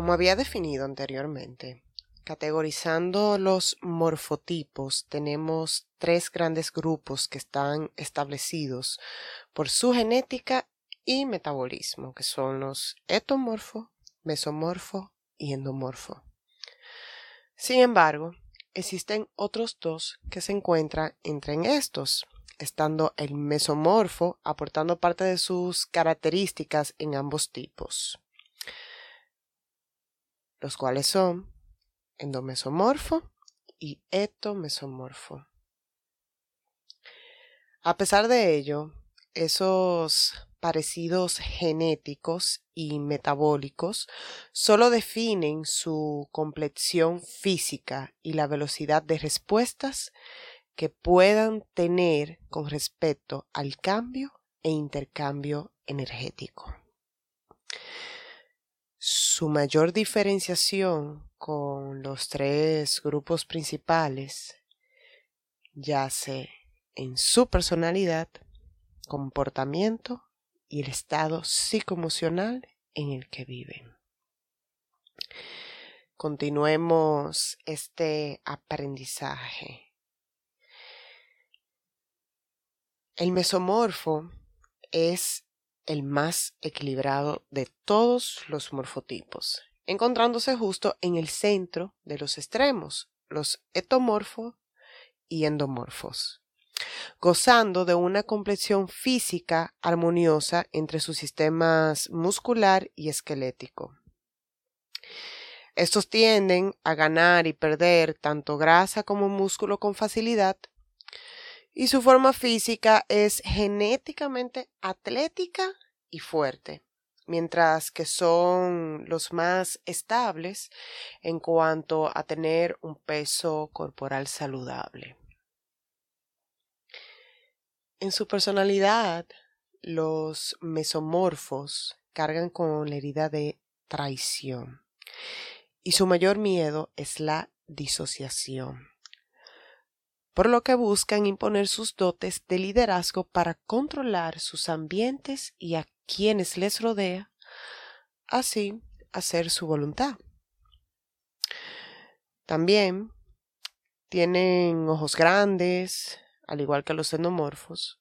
Como había definido anteriormente, categorizando los morfotipos, tenemos tres grandes grupos que están establecidos por su genética y metabolismo, que son los etomorfo, mesomorfo y endomorfo. Sin embargo, existen otros dos que se encuentran entre estos, estando el mesomorfo aportando parte de sus características en ambos tipos, los cuales son endomesomorfo y etomesomorfo. A pesar de ello, esos parecidos genéticos y metabólicos solo definen su complexión física y la velocidad de respuestas que puedan tener con respecto al cambio e intercambio energético. Su mayor diferenciación con los tres grupos principales yace en su personalidad, comportamiento y el estado psicoemocional en el que viven. Continuemos este aprendizaje. El mesomorfo es el más equilibrado de todos los morfotipos, encontrándose justo en el centro de los extremos, los etomorfos y endomorfos, gozando de una complexión física armoniosa entre sus sistemas muscular y esquelético. Estos tienden a ganar y perder tanto grasa como músculo con facilidad, y su forma física es genéticamente atlética y fuerte, mientras que son los más estables en cuanto a tener un peso corporal saludable. En su personalidad, los mesomorfos cargan con la herida de traición y su mayor miedo es la disociación por lo que buscan imponer sus dotes de liderazgo para controlar sus ambientes y a quienes les rodea, así hacer su voluntad. También tienen ojos grandes, al igual que los endomorfos,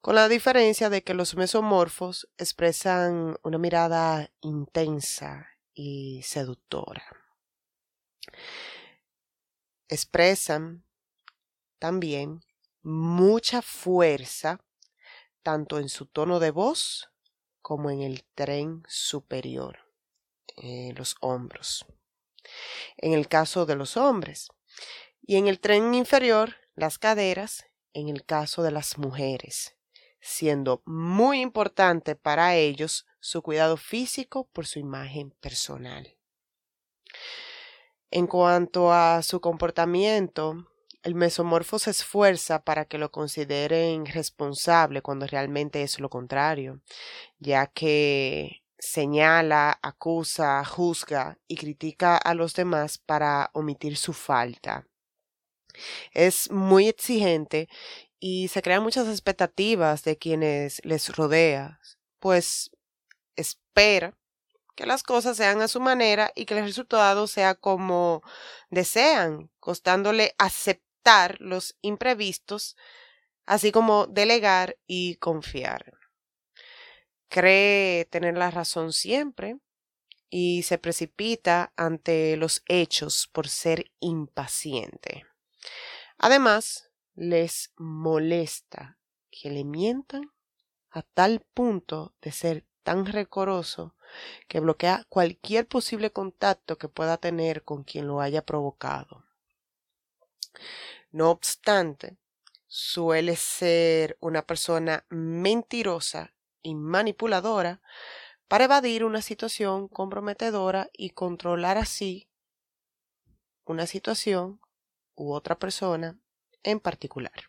con la diferencia de que los mesomorfos expresan una mirada intensa y seductora. Expresan también mucha fuerza tanto en su tono de voz como en el tren superior, en los hombros. En el caso de los hombres. Y en el tren inferior, las caderas, en el caso de las mujeres, siendo muy importante para ellos su cuidado físico por su imagen personal. En cuanto a su comportamiento, el mesomorfo se esfuerza para que lo consideren responsable cuando realmente es lo contrario, ya que señala, acusa, juzga y critica a los demás para omitir su falta. Es muy exigente y se crean muchas expectativas de quienes les rodea, pues espera que las cosas sean a su manera y que el resultado sea como desean, costándole aceptar los imprevistos, así como delegar y confiar. Cree tener la razón siempre y se precipita ante los hechos por ser impaciente. Además, les molesta que le mientan a tal punto de ser tan recoroso que bloquea cualquier posible contacto que pueda tener con quien lo haya provocado. No obstante, suele ser una persona mentirosa y manipuladora para evadir una situación comprometedora y controlar así una situación u otra persona en particular.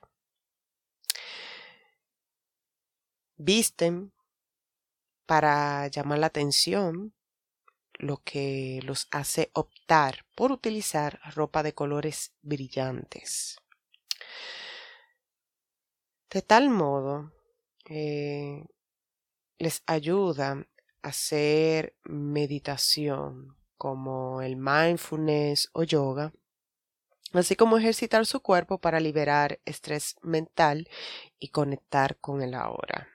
Visten para llamar la atención, lo que los hace optar por utilizar ropa de colores brillantes. De tal modo, eh, les ayuda a hacer meditación como el mindfulness o yoga, así como ejercitar su cuerpo para liberar estrés mental y conectar con el ahora.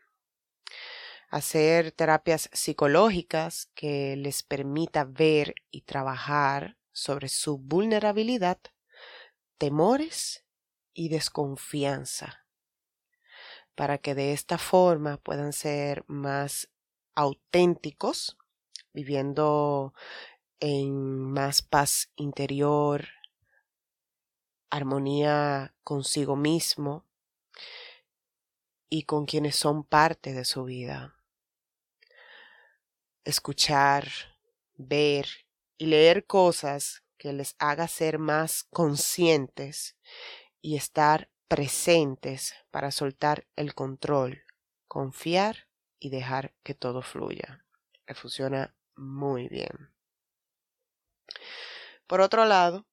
Hacer terapias psicológicas que les permita ver y trabajar sobre su vulnerabilidad, temores y desconfianza, para que de esta forma puedan ser más auténticos, viviendo en más paz interior, armonía consigo mismo y con quienes son parte de su vida. Escuchar, ver y leer cosas que les haga ser más conscientes y estar presentes para soltar el control, confiar y dejar que todo fluya. Le funciona muy bien. Por otro lado,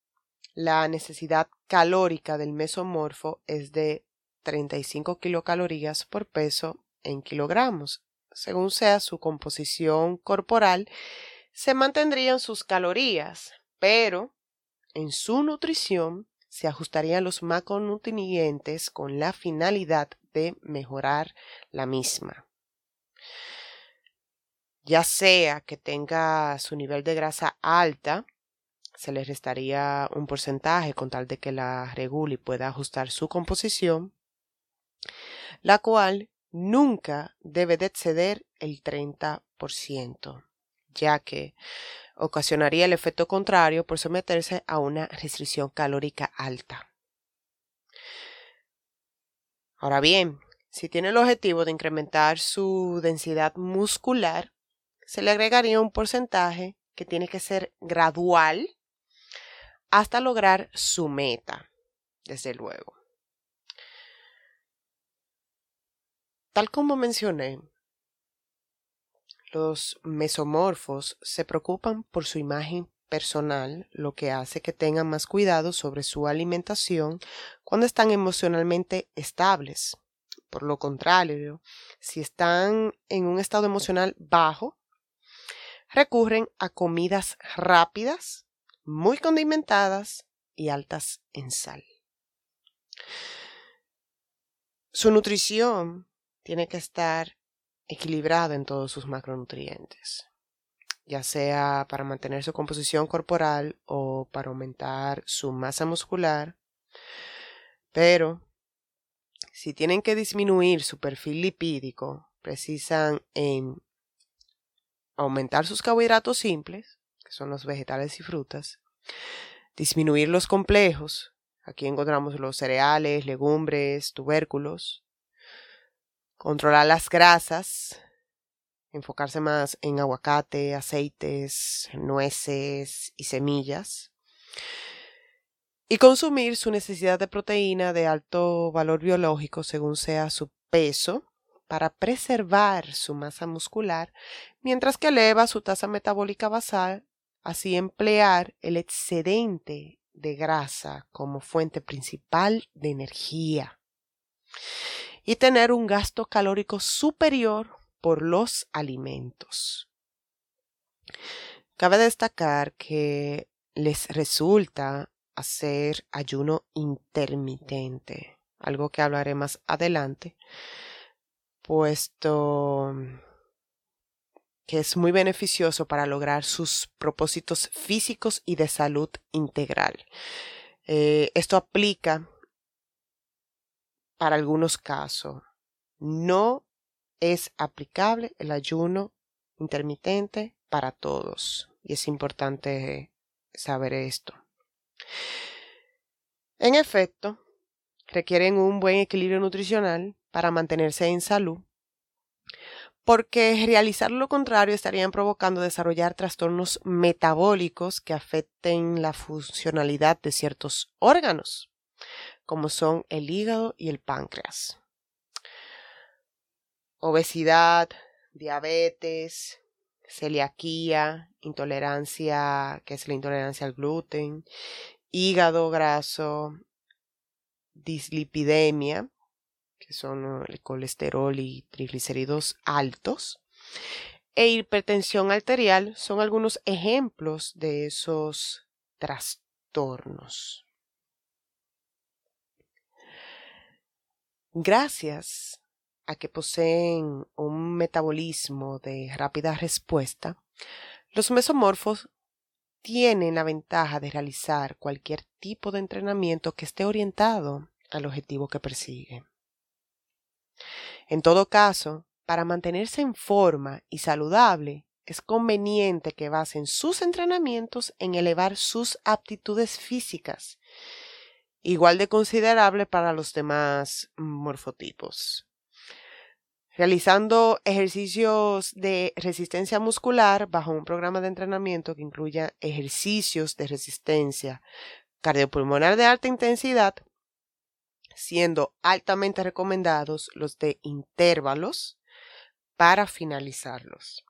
la necesidad calórica del mesomorfo es de 35 kilocalorías por peso en kilogramos. Según sea su composición corporal, se mantendrían sus calorías, pero en su nutrición se ajustarían los macronutrientes con la finalidad de mejorar la misma. Ya sea que tenga su nivel de grasa alta, se le restaría un porcentaje con tal de que la regule y pueda ajustar su composición, la cual nunca debe de exceder el 30%, ya que ocasionaría el efecto contrario por someterse a una restricción calórica alta. Ahora bien, si tiene el objetivo de incrementar su densidad muscular, se le agregaría un porcentaje que tiene que ser gradual hasta lograr su meta, desde luego. Tal como mencioné, los mesomorfos se preocupan por su imagen personal, lo que hace que tengan más cuidado sobre su alimentación cuando están emocionalmente estables. Por lo contrario, si están en un estado emocional bajo, recurren a comidas rápidas, muy condimentadas y altas en sal. Su nutrición tiene que estar equilibrado en todos sus macronutrientes, ya sea para mantener su composición corporal o para aumentar su masa muscular. Pero si tienen que disminuir su perfil lipídico, precisan en aumentar sus carbohidratos simples, que son los vegetales y frutas, disminuir los complejos, aquí encontramos los cereales, legumbres, tubérculos, controlar las grasas, enfocarse más en aguacate, aceites, nueces y semillas. Y consumir su necesidad de proteína de alto valor biológico según sea su peso para preservar su masa muscular, mientras que eleva su tasa metabólica basal, así emplear el excedente de grasa como fuente principal de energía y tener un gasto calórico superior por los alimentos. Cabe destacar que les resulta hacer ayuno intermitente, algo que hablaré más adelante, puesto que es muy beneficioso para lograr sus propósitos físicos y de salud integral. Eh, esto aplica para algunos casos. No es aplicable el ayuno intermitente para todos y es importante saber esto. En efecto, requieren un buen equilibrio nutricional para mantenerse en salud, porque realizar lo contrario estarían provocando desarrollar trastornos metabólicos que afecten la funcionalidad de ciertos órganos, como son el hígado y el páncreas. Obesidad, diabetes, celiaquía, intolerancia, que es la intolerancia al gluten, hígado graso, dislipidemia, que son el colesterol y triglicéridos altos, e hipertensión arterial son algunos ejemplos de esos trastornos. Gracias a que poseen un metabolismo de rápida respuesta, los mesomorfos tienen la ventaja de realizar cualquier tipo de entrenamiento que esté orientado al objetivo que persigue. En todo caso, para mantenerse en forma y saludable, es conveniente que basen sus entrenamientos en elevar sus aptitudes físicas, igual de considerable para los demás morfotipos. Realizando ejercicios de resistencia muscular bajo un programa de entrenamiento que incluya ejercicios de resistencia cardiopulmonar de alta intensidad, siendo altamente recomendados los de intervalos para finalizarlos.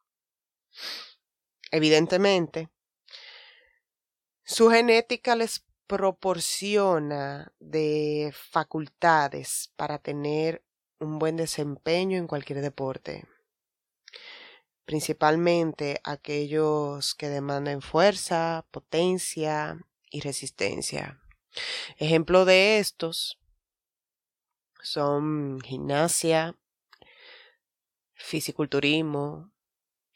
Evidentemente, su genética les proporciona de facultades para tener un buen desempeño en cualquier deporte, principalmente aquellos que demandan fuerza, potencia y resistencia. Ejemplo de estos son gimnasia, fisiculturismo.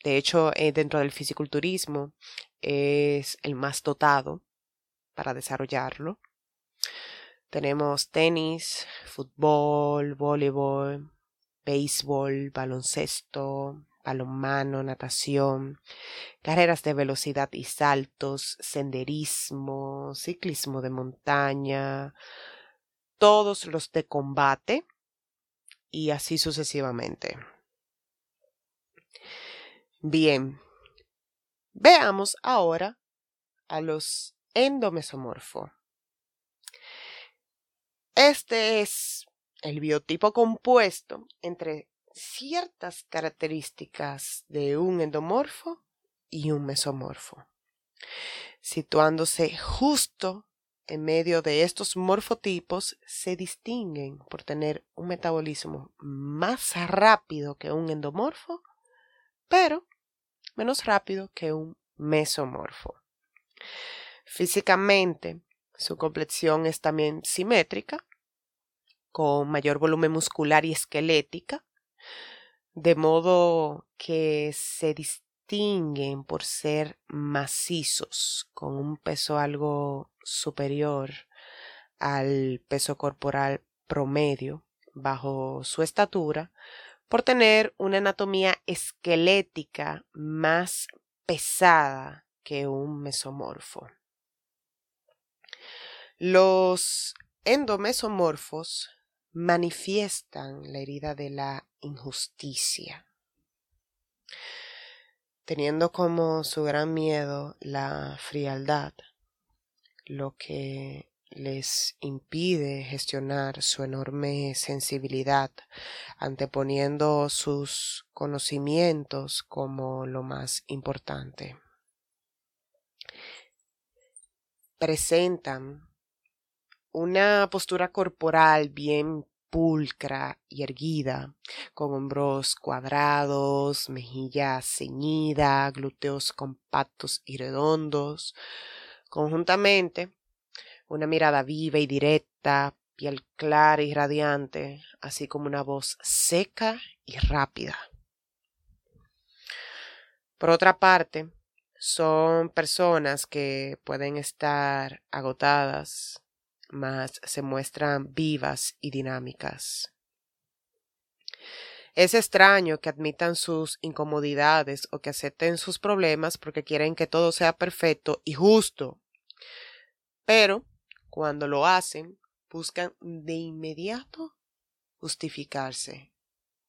De hecho, eh, dentro del fisiculturismo es el más dotado para desarrollarlo. Tenemos tenis, fútbol, voleibol, béisbol, baloncesto, balonmano, natación, carreras de velocidad y saltos, senderismo, ciclismo de montaña, todos los de combate y así sucesivamente. Bien, veamos ahora a los endomesomorfos. Este es el biotipo compuesto entre ciertas características de un endomorfo y un mesomorfo, situándose justo en medio de estos morfotipos se distinguen por tener un metabolismo más rápido que un endomorfo, pero menos rápido que un mesomorfo. Físicamente, su complexión es también simétrica, con mayor volumen muscular y esquelética, de modo que se distinguen por ser macizos, con un peso algo superior al peso corporal promedio bajo su estatura, por tener una anatomía esquelética más pesada que un mesomorfo. Los endomesomorfos manifiestan la herida de la injusticia, teniendo como su gran miedo la frialdad, lo que les impide gestionar su enorme sensibilidad, anteponiendo sus conocimientos como lo más importante. Presentan una postura corporal bien pulcra y erguida, con hombros cuadrados, mejilla ceñida, glúteos compactos y redondos. Conjuntamente, una mirada viva y directa, piel clara y radiante, así como una voz seca y rápida. Por otra parte, son personas que pueden estar agotadas, mas se muestran vivas y dinámicas. Es extraño que admitan sus incomodidades o que acepten sus problemas porque quieren que todo sea perfecto y justo. Pero, cuando lo hacen, buscan de inmediato justificarse,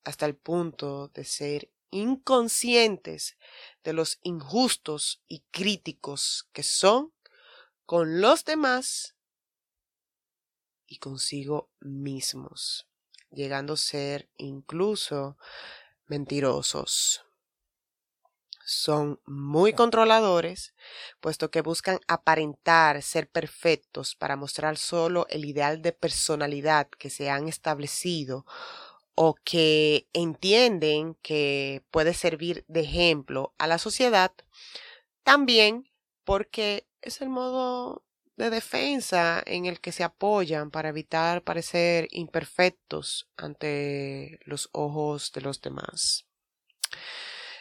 hasta el punto de ser inconscientes de los injustos y críticos que son con los demás y consigo mismos, llegando a ser incluso mentirosos. Son muy controladores, puesto que buscan aparentar ser perfectos para mostrar solo el ideal de personalidad que se han establecido o que entienden que puede servir de ejemplo a la sociedad, también porque es el modo de defensa en el que se apoyan para evitar parecer imperfectos ante los ojos de los demás.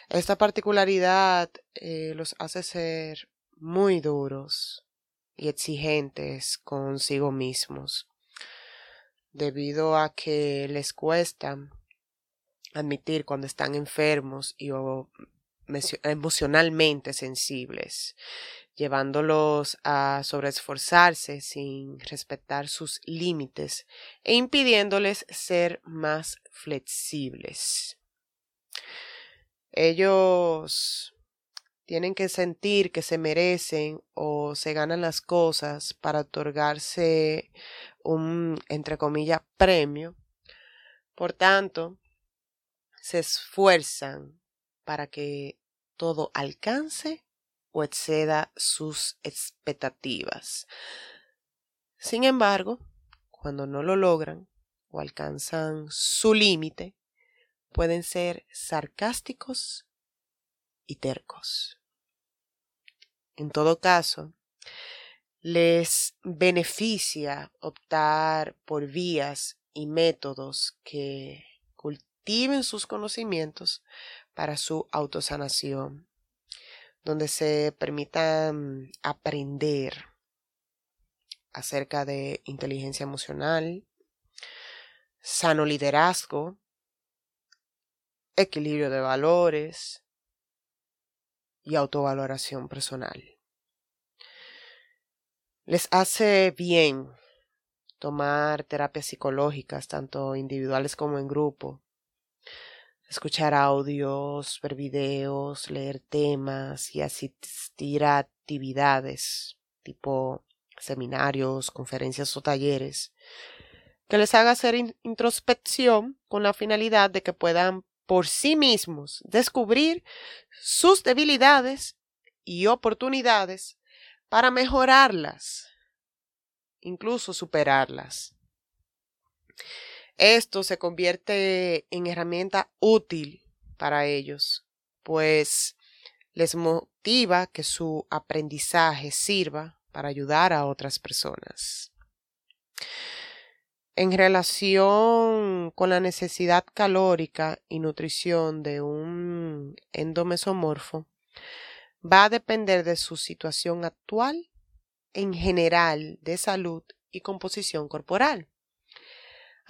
Esta particularidad eh, los hace ser muy duros y exigentes consigo mismos, debido a que les cuesta admitir cuando están enfermos y o emocionalmente sensibles llevándolos a sobreesforzarse sin respetar sus límites e impidiéndoles ser más flexibles. Ellos tienen que sentir que se merecen o se ganan las cosas para otorgarse un, entre comillas, premio. Por tanto, se esfuerzan para que todo alcance o exceda sus expectativas. Sin embargo, cuando no lo logran o alcanzan su límite, pueden ser sarcásticos y tercos. En todo caso, les beneficia optar por vías y métodos que cultiven sus conocimientos para su autosanación donde se permita aprender acerca de inteligencia emocional, sano liderazgo, equilibrio de valores y autovaloración personal. Les hace bien tomar terapias psicológicas, tanto individuales como en grupo, escuchar audios, ver videos, leer temas y asistir a actividades tipo seminarios, conferencias o talleres que les haga hacer introspección con la finalidad de que puedan por sí mismos descubrir sus debilidades y oportunidades para mejorarlas, incluso superarlas. Esto se convierte en herramienta útil para ellos, pues les motiva que su aprendizaje sirva para ayudar a otras personas. En relación con la necesidad calórica y nutrición de un endomesomorfo, va a depender de su situación actual en general de salud y composición corporal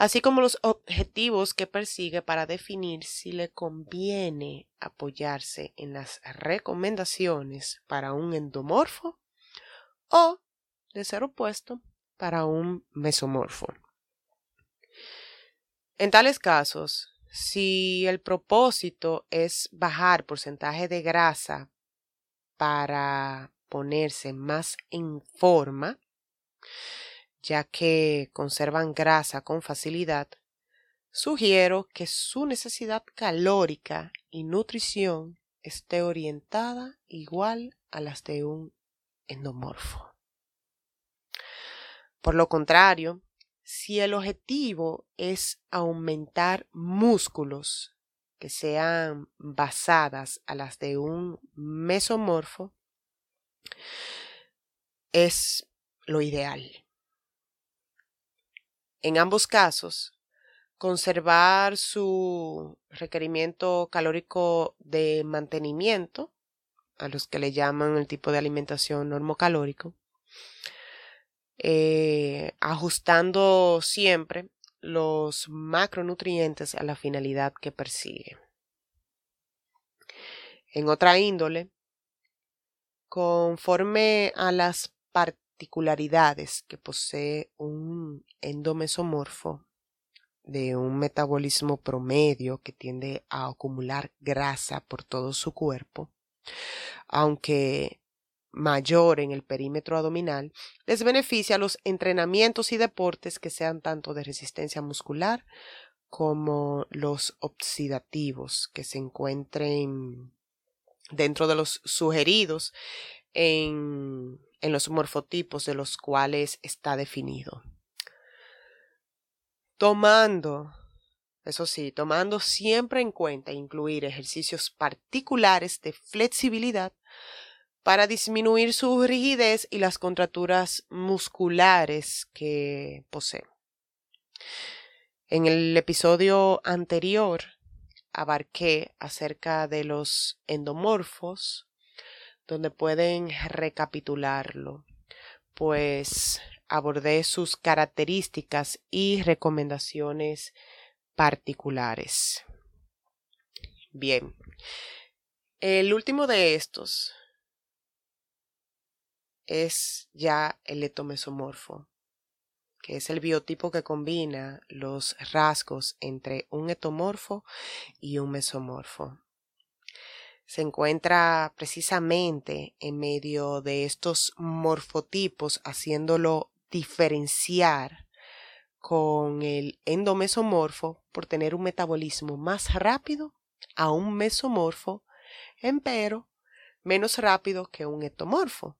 así como los objetivos que persigue para definir si le conviene apoyarse en las recomendaciones para un endomorfo o, de ser opuesto, para un mesomorfo. En tales casos, si el propósito es bajar porcentaje de grasa para ponerse más en forma, ya que conservan grasa con facilidad, sugiero que su necesidad calórica y nutrición esté orientada igual a las de un endomorfo. Por lo contrario, si el objetivo es aumentar músculos que sean basadas a las de un mesomorfo, es lo ideal. En ambos casos, conservar su requerimiento calórico de mantenimiento, a los que le llaman el tipo de alimentación normocalórico, eh, ajustando siempre los macronutrientes a la finalidad que persigue. En otra índole, conforme a las particularidades que posee un endomesomorfo de un metabolismo promedio que tiende a acumular grasa por todo su cuerpo, aunque mayor en el perímetro abdominal, les beneficia los entrenamientos y deportes que sean tanto de resistencia muscular como los oxidativos que se encuentren dentro de los sugeridos en en los morfotipos de los cuales está definido. Tomando Eso sí, tomando siempre en cuenta incluir ejercicios particulares de flexibilidad para disminuir su rigidez y las contracturas musculares que posee. En el episodio anterior abarqué acerca de los endomorfos, donde pueden recapitularlo, pues abordé sus características y recomendaciones particulares. Bien, el último de estos es ya el etomesomorfo, que es el biotipo que combina los rasgos entre un etomorfo y un mesomorfo. Se encuentra precisamente en medio de estos morfotipos, haciéndolo diferenciar con el endomesomorfo por tener un metabolismo más rápido a un mesomorfo, empero menos rápido que un etomorfo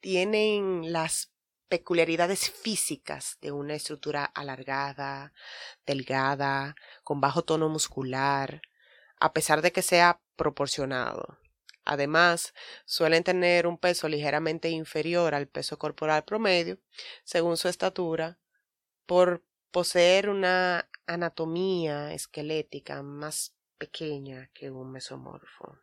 tienen las peculiaridades físicas de una estructura alargada, delgada, con bajo tono muscular, a pesar de que sea proporcionado. Además, suelen tener un peso ligeramente inferior al peso corporal promedio, según su estatura, por poseer una anatomía esquelética más pequeña que un mesomorfo.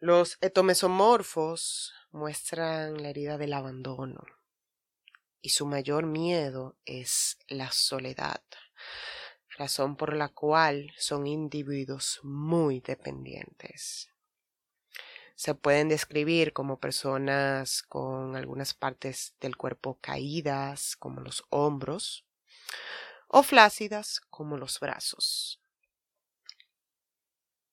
Los etomesomorfos muestran la herida del abandono y su mayor miedo es la soledad, razón por la cual son individuos muy dependientes. Se pueden describir como personas con algunas partes del cuerpo caídas, como los hombros, o flácidas, como los brazos.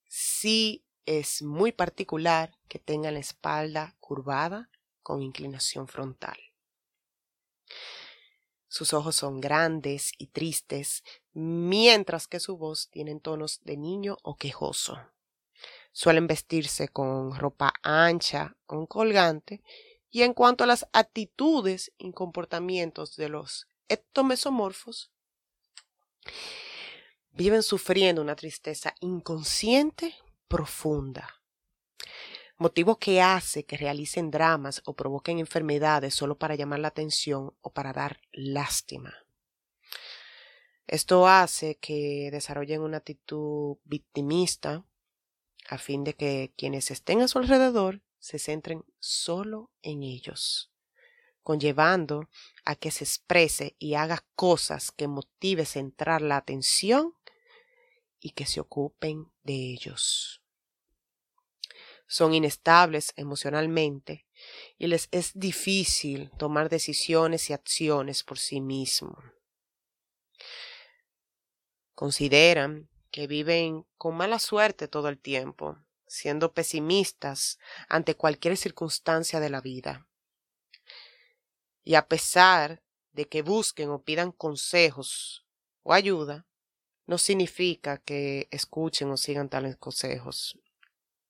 Si es muy particular que tenga la espalda curvada con inclinación frontal. Sus ojos son grandes y tristes, mientras que su voz tiene tonos de niño o quejoso. Suelen vestirse con ropa ancha o colgante, y en cuanto a las actitudes y comportamientos de los ectomesomorfos, viven sufriendo una tristeza inconsciente profunda. Motivo que hace que realicen dramas o provoquen enfermedades solo para llamar la atención o para dar lástima. Esto hace que desarrollen una actitud victimista a fin de que quienes estén a su alrededor se centren solo en ellos, conllevando a que se exprese y haga cosas que motive centrar la atención y que se ocupen de ellos. Son inestables emocionalmente y les es difícil tomar decisiones y acciones por sí mismos. Consideran que viven con mala suerte todo el tiempo, siendo pesimistas ante cualquier circunstancia de la vida. Y a pesar de que busquen o pidan consejos o ayuda, no significa que escuchen o sigan tales consejos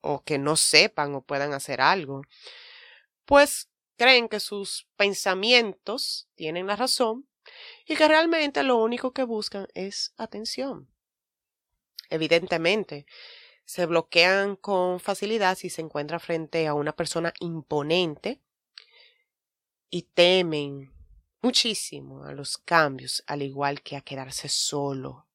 o que no sepan o puedan hacer algo, pues creen que sus pensamientos tienen la razón y que realmente lo único que buscan es atención. Evidentemente, se bloquean con facilidad si se encuentra frente a una persona imponente y temen muchísimo a los cambios, al igual que a quedarse solo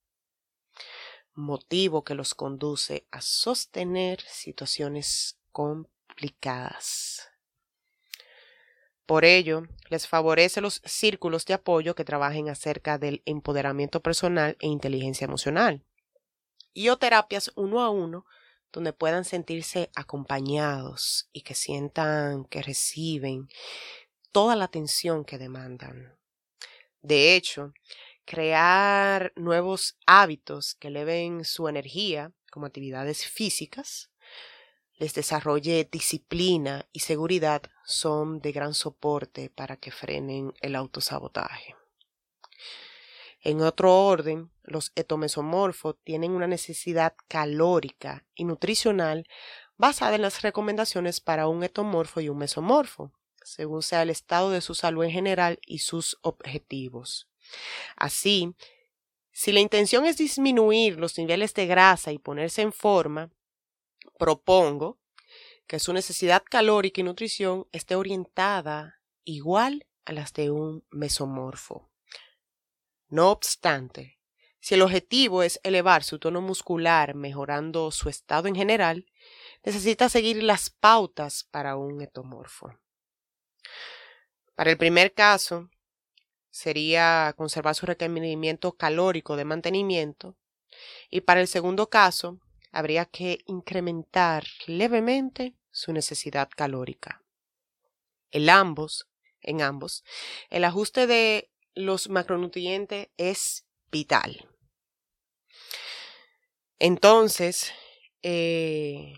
motivo que los conduce a sostener situaciones complicadas. Por ello, les favorece los círculos de apoyo que trabajen acerca del empoderamiento personal e inteligencia emocional. Y o terapias uno a uno donde puedan sentirse acompañados y que sientan que reciben toda la atención que demandan. De hecho, crear nuevos hábitos que eleven su energía, como actividades físicas, les desarrolle disciplina y seguridad son de gran soporte para que frenen el autosabotaje. En otro orden, los etomesomorfos tienen una necesidad calórica y nutricional basada en las recomendaciones para un etomorfo y un mesomorfo, según sea el estado de su salud en general y sus objetivos. Así, si la intención es disminuir los niveles de grasa y ponerse en forma, propongo que su necesidad calórica y nutrición esté orientada igual a las de un mesomorfo. No obstante, si el objetivo es elevar su tono muscular mejorando su estado en general, necesita seguir las pautas para un etomorfo. Para el primer caso, sería conservar su requerimiento calórico de mantenimiento y para el segundo caso, habría que incrementar levemente su necesidad calórica. En ambos, en ambos, el ajuste de los macronutrientes es vital. Entonces, eh,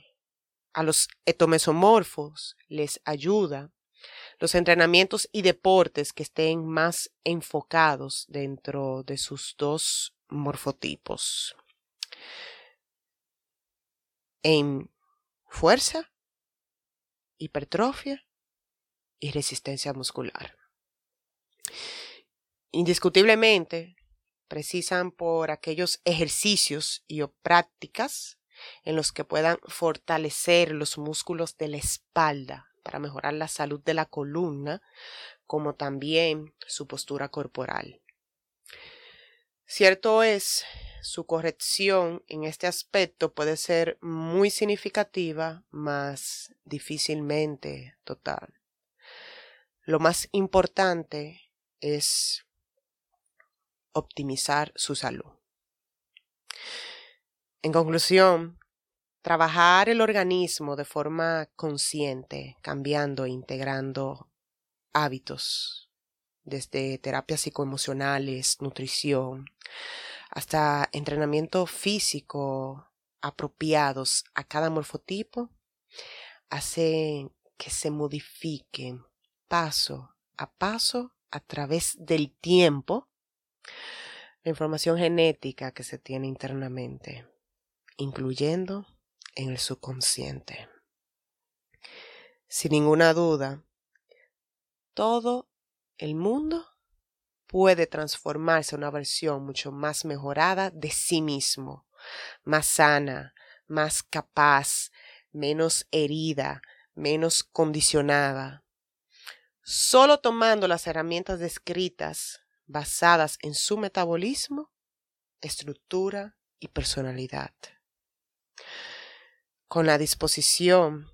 a los etomesomorfos les ayuda los entrenamientos y deportes que estén más enfocados dentro de sus dos morfotipos. En fuerza, hipertrofia y resistencia muscular. Indiscutiblemente, precisan por aquellos ejercicios y o prácticas en los que puedan fortalecer los músculos de la espalda para mejorar la salud de la columna, como también su postura corporal. Cierto es, su corrección en este aspecto puede ser muy significativa, más difícilmente total. Lo más importante es optimizar su salud. En conclusión, trabajar el organismo de forma consciente, cambiando e integrando hábitos, desde terapias psicoemocionales, nutrición, hasta entrenamiento físico apropiados a cada morfotipo, hace que se modifique paso a paso a través del tiempo la información genética que se tiene internamente, incluyendo en el subconsciente. Sin ninguna duda, todo el mundo puede transformarse en una versión mucho más mejorada de sí mismo, más sana, más capaz, menos herida, menos condicionada. Solo tomando las herramientas descritas basadas en su metabolismo, estructura y personalidad. Con la disposición,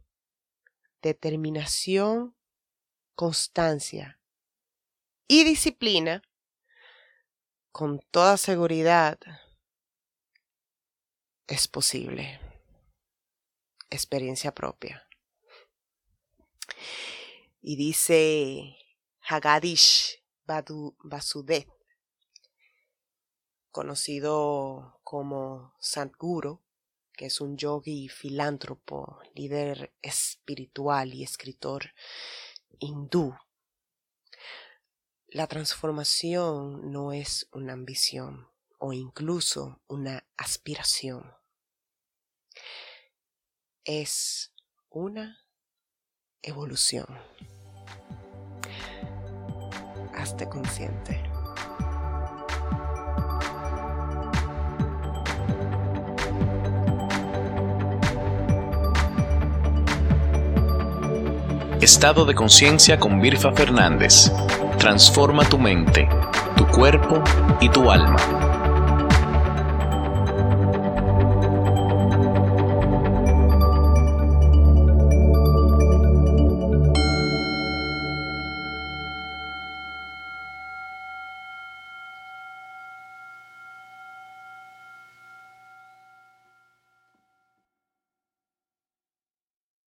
determinación, constancia y disciplina, con toda seguridad, es posible. Experiencia propia. Y dice Hagadish Vasudeth, conocido como Sadhguru, que es un yogi filántropo, líder espiritual y escritor hindú. La transformación no es una ambición o incluso una aspiración. Es una evolución. Hazte consciente. Estado de conciencia con Virfa Fernández. Transforma tu mente, tu cuerpo y tu alma.